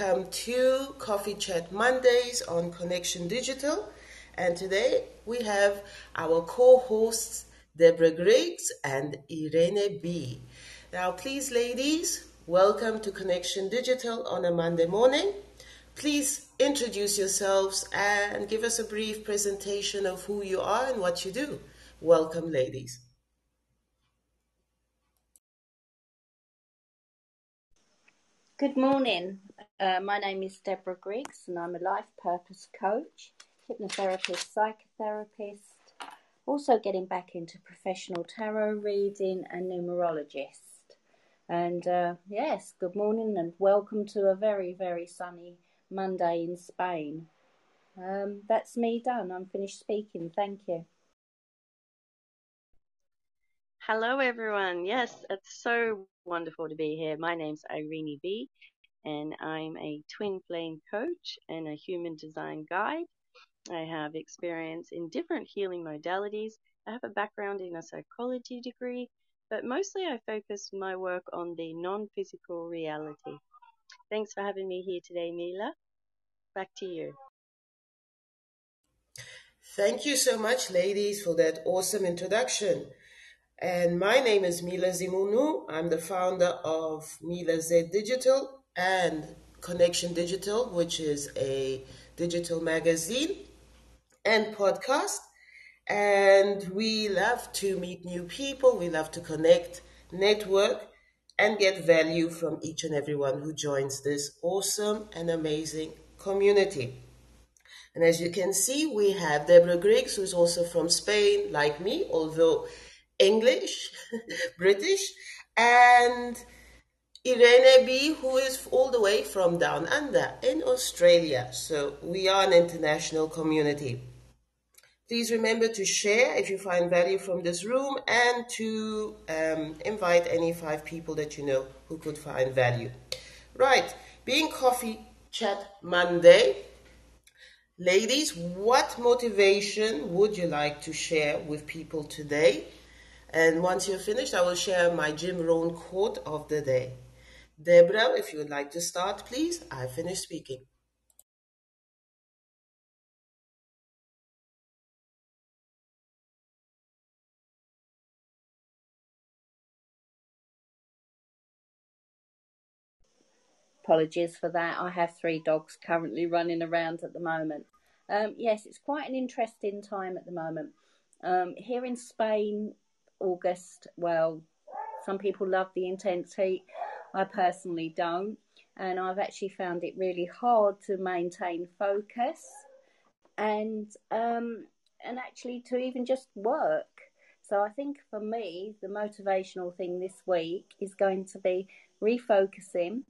welcome to Coffee Chat Mondays on Connection Digital. And today we have our co hosts, Deborah Griggs and Irene B. Now, please, ladies, welcome to Connection Digital on a Monday morning. Please introduce yourselves and give us a brief presentation of who you are and what you do. Welcome, ladies. Good morning. Uh, my name is Deborah Griggs, and I'm a life purpose coach, hypnotherapist, psychotherapist, also getting back into professional tarot reading and numerologist. And uh, yes, good morning and welcome to a very, very sunny Monday in Spain. Um, that's me done. I'm finished speaking. Thank you. Hello, everyone. Yes, it's so wonderful to be here. My name's Irene B, and I'm a twin flame coach and a human design guide. I have experience in different healing modalities. I have a background in a psychology degree, but mostly I focus my work on the non physical reality. Thanks for having me here today, Mila. Back to you. Thank you so much, ladies, for that awesome introduction. And my name is Mila Zimunu. I'm the founder of Mila Z Digital and Connection Digital, which is a digital magazine and podcast. And we love to meet new people. We love to connect, network, and get value from each and everyone who joins this awesome and amazing community. And as you can see, we have Deborah Griggs, who's also from Spain, like me, although English, British, and Irene B, who is all the way from down under in Australia. So we are an international community. Please remember to share if you find value from this room and to um, invite any five people that you know who could find value. Right, being Coffee Chat Monday. Ladies, what motivation would you like to share with people today? And once you're finished, I will share my Jim Rohn quote of the day. Deborah, if you would like to start, please. I finished speaking. Apologies for that. I have three dogs currently running around at the moment. Um, yes, it's quite an interesting time at the moment. Um, here in Spain, August, well, some people love the intense heat. I personally don't. And I've actually found it really hard to maintain focus and um, and actually to even just work. So I think for me, the motivational thing this week is going to be refocusing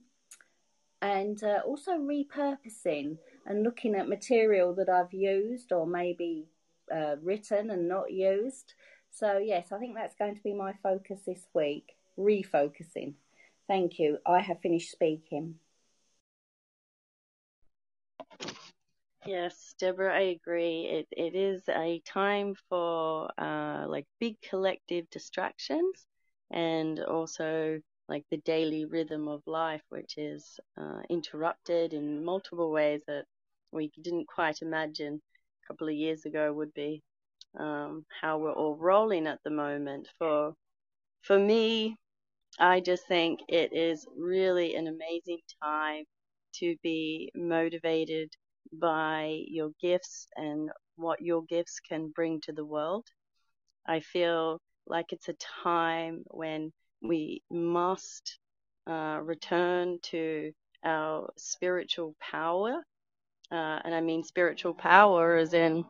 and uh, also repurposing and looking at material that I've used or maybe uh, written and not used so, yes, I think that's going to be my focus this week refocusing. Thank you. I have finished speaking. Yes, Deborah, I agree. It it is a time for uh, like big collective distractions, and also like the daily rhythm of life, which is uh, interrupted in multiple ways that we didn't quite imagine a couple of years ago would be um, how we're all rolling at the moment. For for me, I just think it is really an amazing time to be motivated by your gifts and what your gifts can bring to the world. I feel like it's a time when we must uh, return to our spiritual power. Uh, and I mean spiritual power as in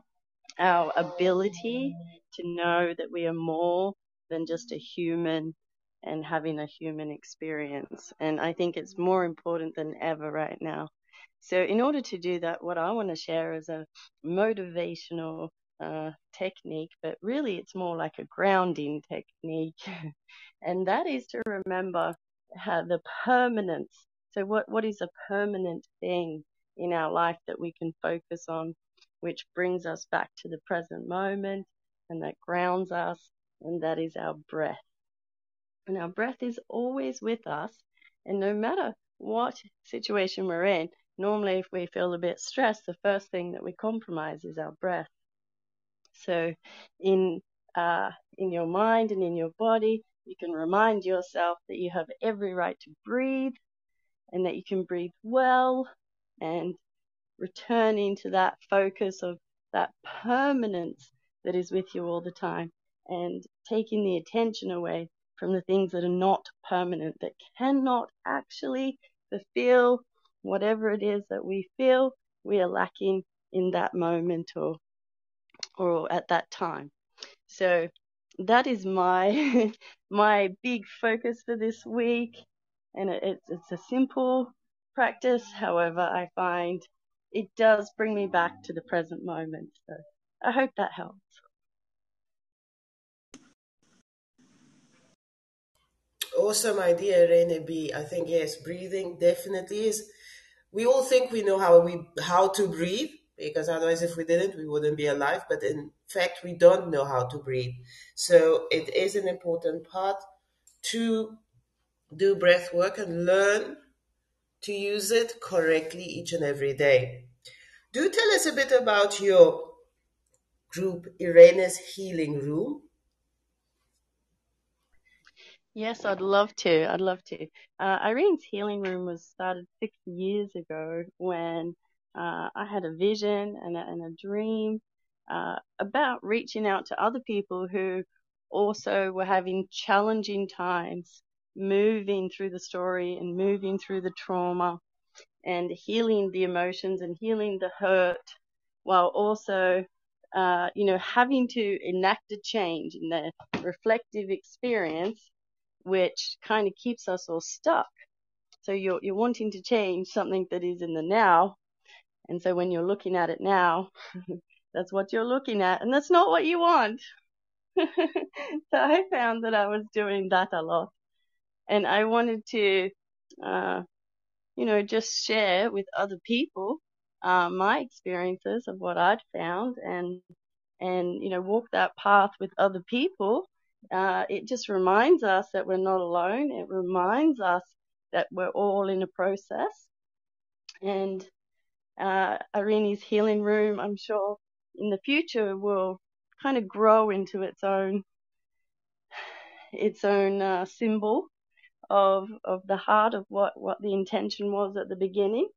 our ability to know that we are more than just a human and having a human experience. And I think it's more important than ever right now. So, in order to do that, what I want to share is a motivational uh, technique, but really it's more like a grounding technique. and that is to remember how the permanence. So, what, what is a permanent thing in our life that we can focus on which brings us back to the present moment and that grounds us, and that is our breath. And our breath is always with us, and no matter what situation we're in. Normally, if we feel a bit stressed, the first thing that we compromise is our breath. So, in uh, in your mind and in your body, you can remind yourself that you have every right to breathe, and that you can breathe well, and returning to that focus of that permanence that is with you all the time, and taking the attention away from the things that are not permanent, that cannot actually fulfill whatever it is that we feel we are lacking in that moment or or at that time. So that is my my big focus for this week, and it, it's it's a simple practice. However, I find it does bring me back to the present moment. So I hope that helps. Awesome idea, Rene B. I think yes, breathing definitely is. We all think we know how we how to breathe because otherwise, if we didn't, we wouldn't be alive. But in fact, we don't know how to breathe. So it is an important part to do breath work and learn to use it correctly each and every day. Do tell us a bit about your group, Irene's Healing Room. Yes, I'd love to. I'd love to. Uh, Irene's Healing Room was started six years ago when uh, I had a vision and a, and a dream uh, about reaching out to other people who also were having challenging times, moving through the story and moving through the trauma and healing the emotions and healing the hurt while also uh, you know, having to enact a change in the reflective experience which kind of keeps us all stuck. So you're, you're wanting to change something that is in the now. And so when you're looking at it now, that's what you're looking at. And that's not what you want. so I found that I was doing that a lot. And I wanted to, uh, you know, just share with other people, uh, my experiences of what I'd found and, and, you know, walk that path with other people uh, it just reminds us that we're not alone. It reminds us that we're all in a process. And uh, Irene's healing room, I'm sure in the future will kind of grow into its own its own uh, symbol of of the heart of what what the intention was at the beginning.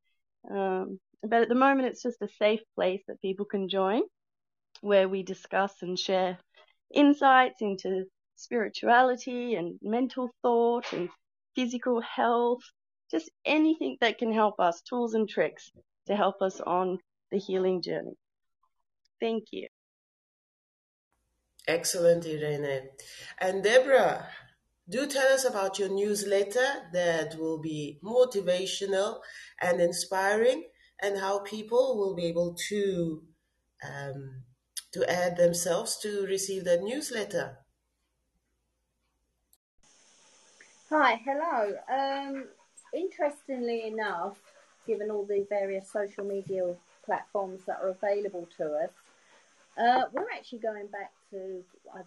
Um, but at the moment, it's just a safe place that people can join, where we discuss and share insights into spirituality and mental thought and physical health, just anything that can help us, tools and tricks to help us on the healing journey. Thank you. Excellent, Irene. And Deborah, do tell us about your newsletter that will be motivational and inspiring, and how people will be able to um, to add themselves to receive that newsletter. Hi, hello. Um, interestingly enough, given all the various social media platforms that are available to us, uh, we're actually going back to, I'd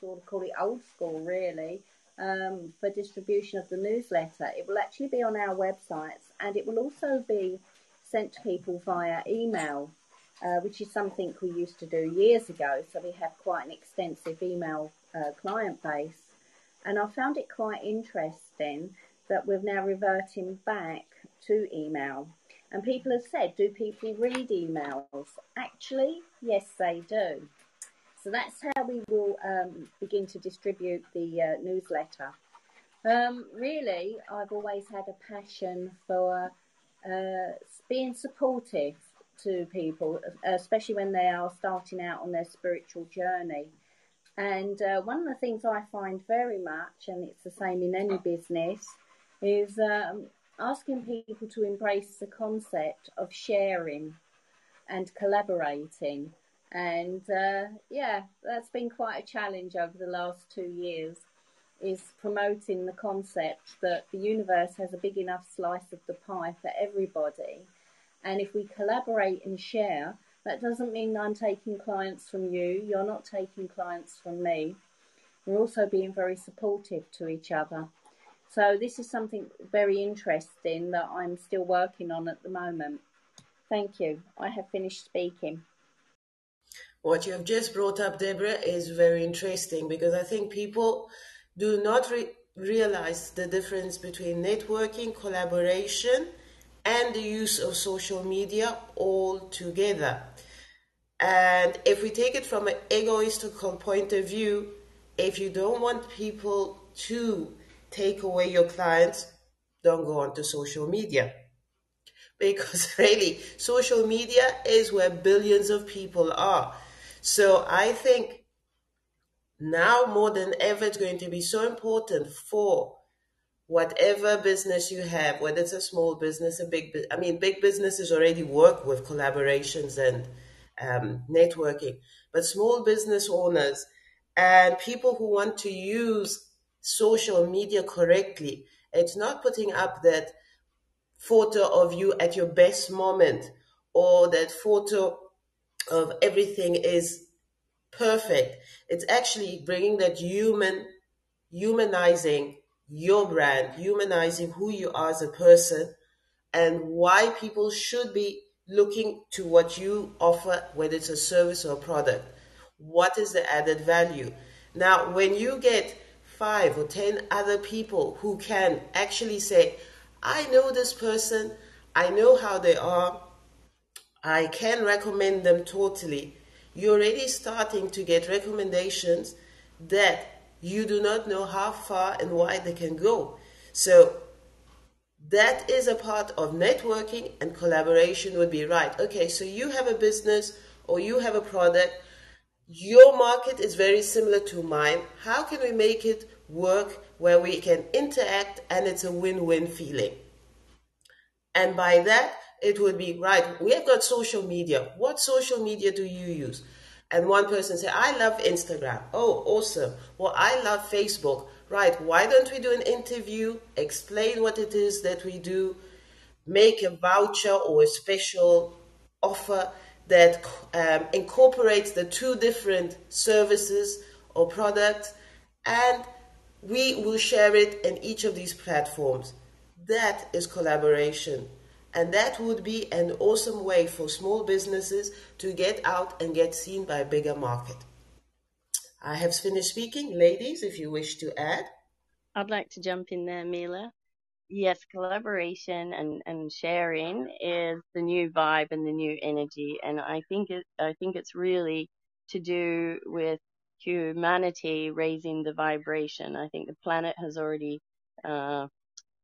sort of call it old school really, um, for distribution of the newsletter. It will actually be on our websites and it will also be sent to people via email, uh, which is something we used to do years ago. So we have quite an extensive email uh, client base. And I found it quite interesting that we're now reverting back to email. And people have said, do people read emails? Actually, yes, they do. So that's how we will um, begin to distribute the uh, newsletter. Um, really, I've always had a passion for uh, being supportive to people, especially when they are starting out on their spiritual journey. And uh, one of the things I find very much, and it's the same in any business, is um, asking people to embrace the concept of sharing and collaborating. And uh, yeah, that's been quite a challenge over the last two years. Is promoting the concept that the universe has a big enough slice of the pie for everybody, and if we collaborate and share, that doesn't mean I'm taking clients from you, you're not taking clients from me. We're also being very supportive to each other. So this is something very interesting that I'm still working on at the moment. Thank you. I have finished speaking. What you have just brought up, Deborah, is very interesting because I think people do not re- realize the difference between networking, collaboration, and the use of social media all together. And if we take it from an egoistical point of view, if you don't want people to take away your clients, don't go onto social media. Because really, social media is where billions of people are. So I think now more than ever, it's going to be so important for whatever business you have, whether it's a small business, a big, I mean, big businesses already work with collaborations and um, networking, but small business owners and people who want to use social media correctly, it's not putting up that photo of you at your best moment or that photo of everything is perfect. It's actually bringing that human, humanizing your brand, humanizing who you are as a person and why people should be looking to what you offer, whether it's a service or a product. What is the added value? Now, when you get five or ten other people who can actually say, I know this person, I know how they are, I can recommend them totally, you're already starting to get recommendations that you do not know how far and wide they can go. So that is a part of networking and collaboration would be right. Okay, so you have a business or you have a product, your market is very similar to mine. How can we make it work where we can interact and it's a win win feeling? And by that, it would be right. We have got social media. What social media do you use? And one person say, I love Instagram. Oh, awesome. Well, I love Facebook. Right. Why don't we do an interview? Explain what it is that we do. Make a voucher or a special offer that um, incorporates the two different services or products and we will share it in each of these platforms. That is collaboration. And that would be an awesome way for small businesses to get out and get seen by a bigger market. I have finished speaking. Ladies, if you wish to add. I'd like to jump in there, Mila. Yes, collaboration and, and sharing is the new vibe and the new energy. And I think it, I think it's really to do with humanity raising the vibration. I think the planet has already uh,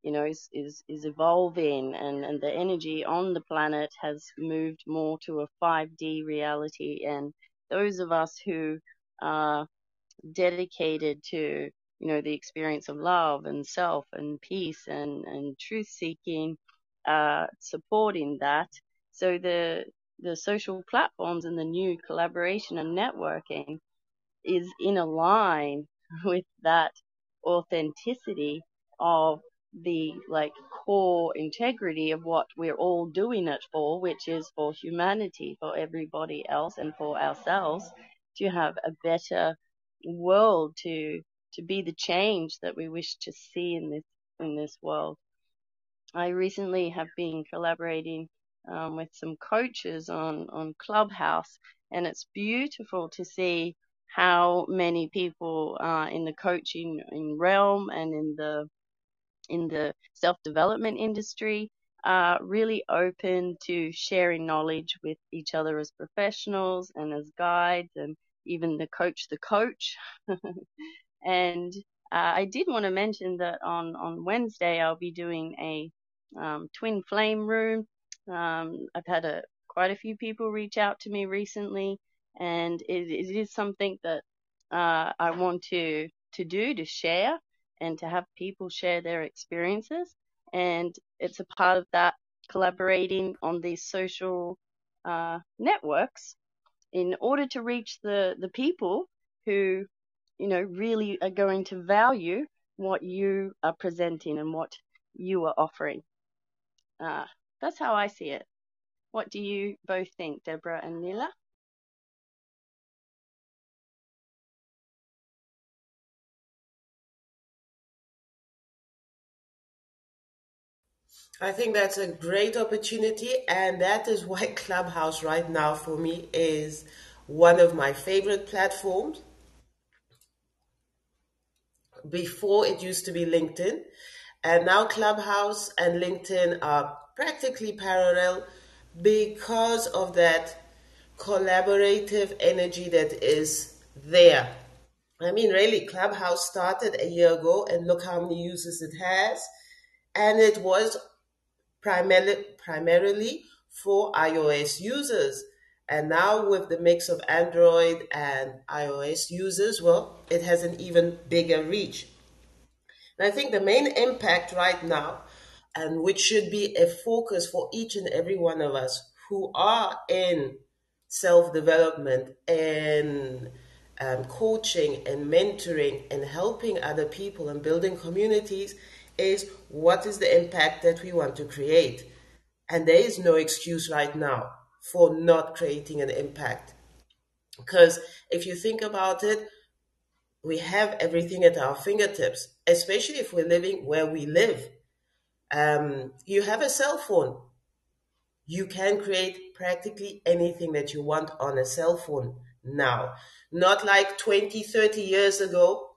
you know, is, is, is evolving and, and the energy on the planet has moved more to a 5D reality. And those of us who are dedicated to, you know, the experience of love and self and peace and, and truth seeking, uh, supporting that. So the, the social platforms and the new collaboration and networking is in a line with that authenticity of the like core integrity of what we're all doing it for, which is for humanity, for everybody else, and for ourselves to have a better world, to to be the change that we wish to see in this in this world. I recently have been collaborating um, with some coaches on on Clubhouse, and it's beautiful to see how many people uh, in the coaching in realm and in the in the self development industry are really open to sharing knowledge with each other as professionals and as guides and even the coach the coach. and uh, I did want to mention that on, on Wednesday I'll be doing a um, twin flame room. Um, I've had a quite a few people reach out to me recently, and it, it is something that uh, I want to to do to share and to have people share their experiences. And it's a part of that collaborating on these social uh, networks in order to reach the, the people who, you know, really are going to value what you are presenting and what you are offering. Uh, that's how I see it. What do you both think, Deborah and Mila? I think that's a great opportunity, and that is why Clubhouse right now for me is one of my favorite platforms. Before it used to be LinkedIn, and now Clubhouse and LinkedIn are practically parallel because of that collaborative energy that is there. I mean, really, Clubhouse started a year ago, and look how many users it has. And it was primarily, primarily for iOS users. And now with the mix of Android and iOS users, well, it has an even bigger reach. And I think the main impact right now, and which should be a focus for each and every one of us who are in self development and um, coaching and mentoring and helping other people and building communities, is what is the impact that we want to create. And there is no excuse right now for not creating an impact. Because if you think about it, we have everything at our fingertips, especially if we're living where we live. Um, you have a cell phone. You can create practically anything that you want on a cell phone now. Not like 20, 30 years ago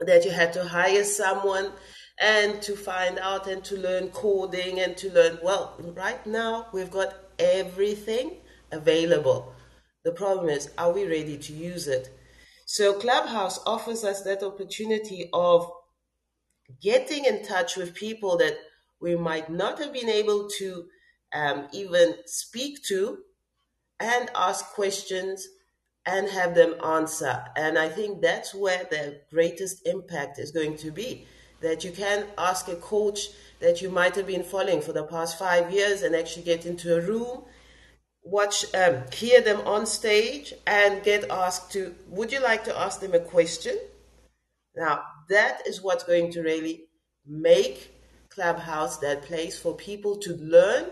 that you had to hire someone and to find out and to learn coding and to learn. Well, right now we've got everything available. The problem is, are we ready to use it? So, Clubhouse offers us that opportunity of getting in touch with people that we might not have been able to um, even speak to and ask questions and have them answer. And I think that's where the greatest impact is going to be that you can ask a coach that you might have been following for the past five years and actually get into a room, watch, um, hear them on stage, and get asked to, would you like to ask them a question? Now, that is what's going to really make Clubhouse that place for people to learn,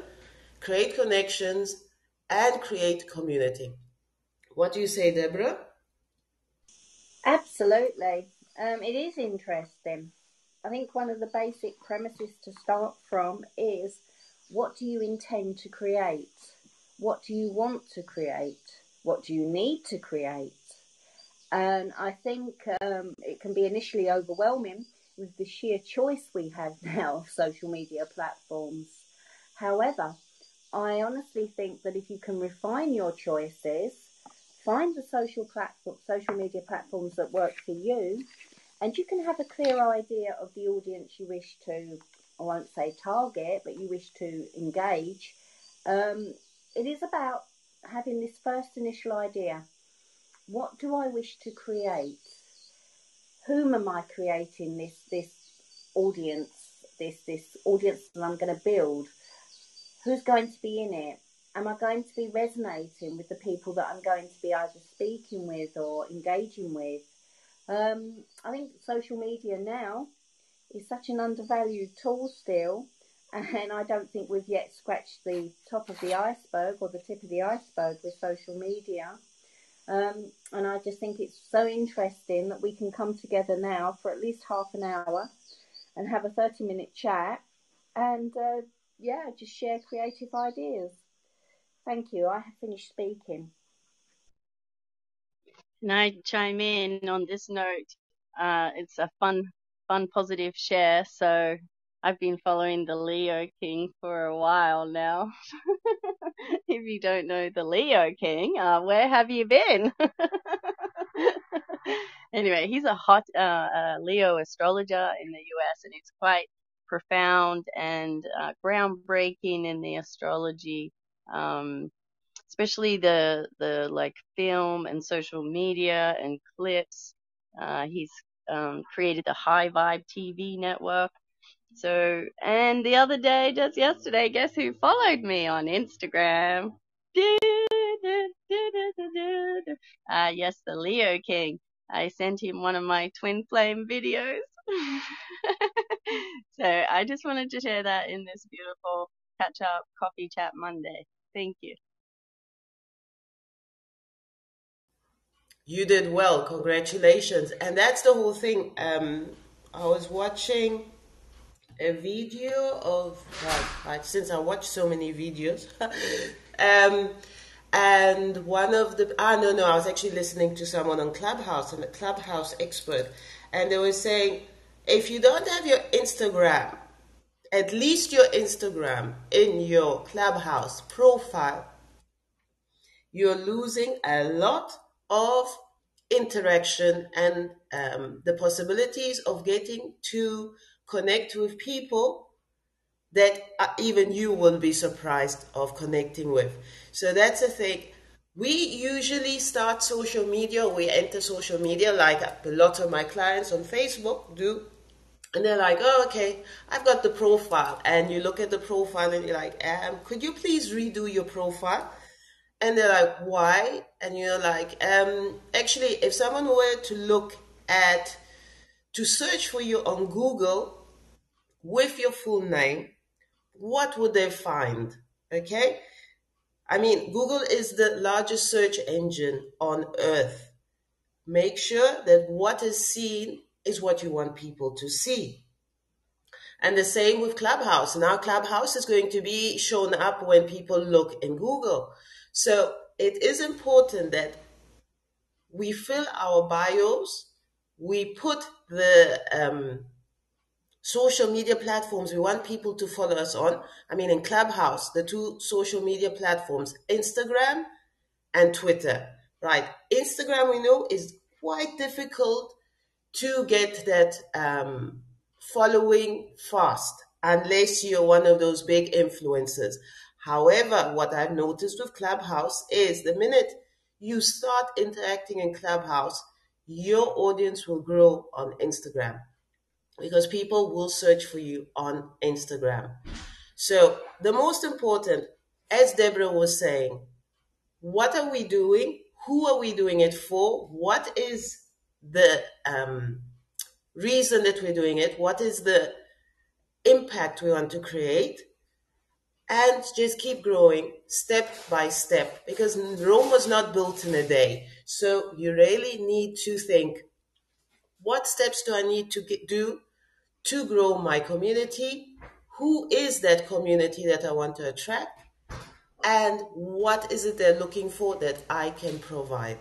create connections, and create community. What do you say, Deborah? Absolutely. Um, it is interesting. I think one of the basic premises to start from is what do you intend to create? What do you want to create? What do you need to create? And I think um, it can be initially overwhelming with the sheer choice we have now of social media platforms. However, I honestly think that if you can refine your choices, find the social platform, social media platforms that work for you, and you can have a clear idea of the audience you wish to, I won't say target, but you wish to engage. Um, it is about having this first initial idea. What do I wish to create? Whom am I creating this this audience, this this audience that I'm going to build? Who's going to be in it? Am I going to be resonating with the people that I'm going to be either speaking with or engaging with? Um, I think social media now is such an undervalued tool still, and I don't think we've yet scratched the top of the iceberg or the tip of the iceberg with social media. Um, and I just think it's so interesting that we can come together now for at least half an hour and have a 30 minute chat and uh, yeah, just share creative ideas. Thank you. I have finished speaking. Can I chime in on this note? Uh, it's a fun, fun, positive share. So I've been following the Leo King for a while now. if you don't know the Leo King, uh, where have you been? anyway, he's a hot uh, Leo astrologer in the US, and it's quite profound and uh, groundbreaking in the astrology um, especially the the like film and social media and clips. Uh, he's um, created the High Vibe TV network. So, and the other day, just yesterday, guess who followed me on Instagram? Uh, yes, the Leo King. I sent him one of my twin flame videos. so I just wanted to share that in this beautiful catch up coffee chat Monday. Thank you. You did well. Congratulations. And that's the whole thing. Um, I was watching a video of well, since I watch so many videos, um, and one of the ah no no I was actually listening to someone on Clubhouse and a Clubhouse expert, and they were saying if you don't have your Instagram, at least your Instagram in your Clubhouse profile, you're losing a lot of interaction and um, the possibilities of getting to connect with people that uh, even you will be surprised of connecting with. So that's the thing. We usually start social media, we enter social media like a lot of my clients on Facebook do. And they're like, oh, okay, I've got the profile. And you look at the profile and you're like, um, could you please redo your profile? And they're like, why? And you're like, um, actually, if someone were to look at, to search for you on Google with your full name, what would they find? Okay? I mean, Google is the largest search engine on earth. Make sure that what is seen is what you want people to see. And the same with Clubhouse. Now, Clubhouse is going to be shown up when people look in Google. So it is important that we fill our bios, we put the um, social media platforms we want people to follow us on. I mean, in Clubhouse, the two social media platforms, Instagram and Twitter, right? Instagram, we know, is quite difficult to get that um, following fast unless you're one of those big influencers. However, what I've noticed with Clubhouse is the minute you start interacting in Clubhouse, your audience will grow on Instagram because people will search for you on Instagram. So, the most important, as Deborah was saying, what are we doing? Who are we doing it for? What is the um, reason that we're doing it? What is the impact we want to create? And just keep growing step by step because Rome was not built in a day. So you really need to think what steps do I need to get, do to grow my community? Who is that community that I want to attract? And what is it they're looking for that I can provide?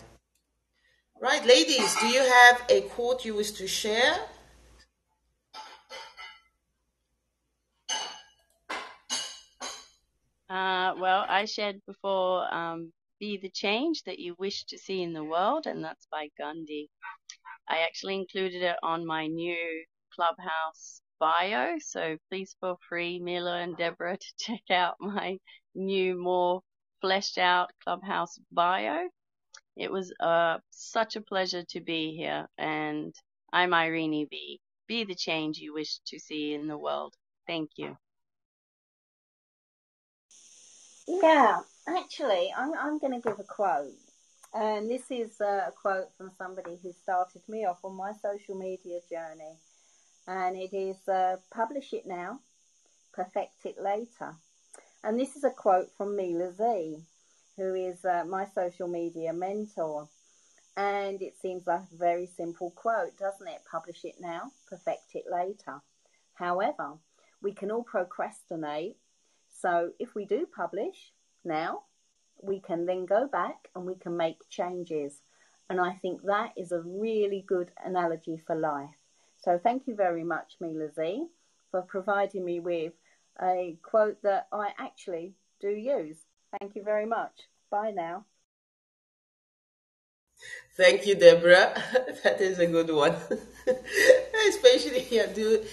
Right, ladies, do you have a quote you wish to share? Uh, well, I shared before um, Be the Change That You Wish to See in the World, and that's by Gandhi. I actually included it on my new Clubhouse bio, so please feel free, Mila and Deborah, to check out my new, more fleshed out Clubhouse bio. It was uh, such a pleasure to be here, and I'm Irene B. Be the change you wish to see in the world. Thank you. Yeah, actually, I'm, I'm going to give a quote. And this is a quote from somebody who started me off on my social media journey. And it is uh, Publish it now, perfect it later. And this is a quote from Mila Z who is uh, my social media mentor. And it seems like a very simple quote, doesn't it? Publish it now, perfect it later. However, we can all procrastinate. So if we do publish now, we can then go back and we can make changes. And I think that is a really good analogy for life. So thank you very much, Mila Z, for providing me with a quote that I actually do use. Thank you very much. Bye now. Thank you, Deborah. that is a good one. Especially yeah, do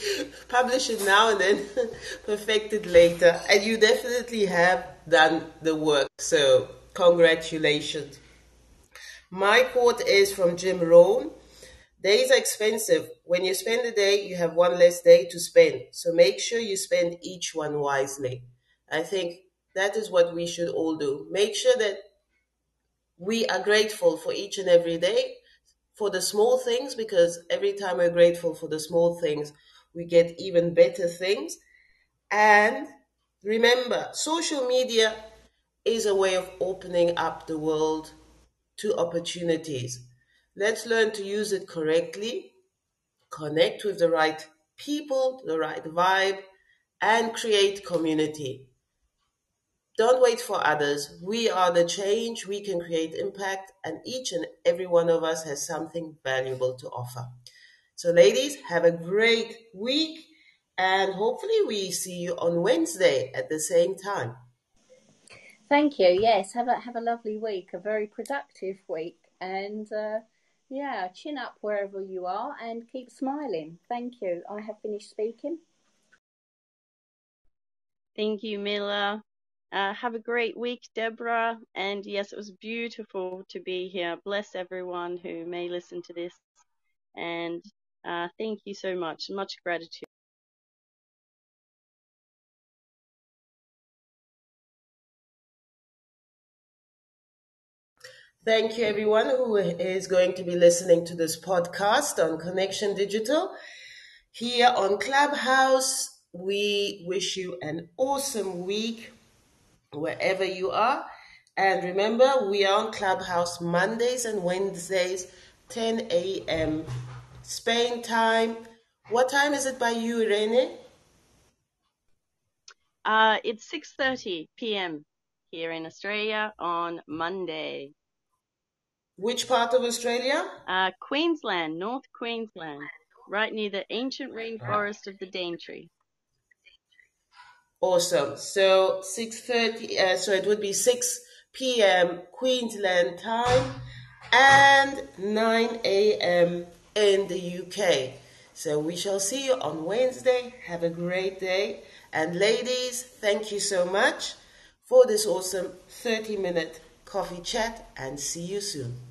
publish it now and then perfect it later. And you definitely have done the work. So congratulations. My quote is from Jim Rohn. Days are expensive. When you spend a day, you have one less day to spend. So make sure you spend each one wisely. I think that is what we should all do. Make sure that we are grateful for each and every day for the small things because every time we're grateful for the small things, we get even better things. And remember, social media is a way of opening up the world to opportunities. Let's learn to use it correctly, connect with the right people, the right vibe, and create community. Don't wait for others. We are the change. We can create impact, and each and every one of us has something valuable to offer. So, ladies, have a great week, and hopefully, we see you on Wednesday at the same time. Thank you. Yes, have a have a lovely week, a very productive week, and uh, yeah, chin up wherever you are, and keep smiling. Thank you. I have finished speaking. Thank you, Mila. Uh, have a great week, Deborah. And yes, it was beautiful to be here. Bless everyone who may listen to this. And uh, thank you so much. Much gratitude. Thank you, everyone who is going to be listening to this podcast on Connection Digital. Here on Clubhouse, we wish you an awesome week wherever you are. And remember, we are on Clubhouse Mondays and Wednesdays, 10 a.m. Spain time. What time is it by you, Irene? Uh, it's 6.30 p.m. here in Australia on Monday. Which part of Australia? Uh, Queensland, North Queensland, right near the ancient rainforest of the Daintree. Awesome. So 6:30. Uh, so it would be 6 p.m. Queensland time and 9 a.m. in the UK. So we shall see you on Wednesday. Have a great day. And ladies, thank you so much for this awesome 30 minute coffee chat and see you soon.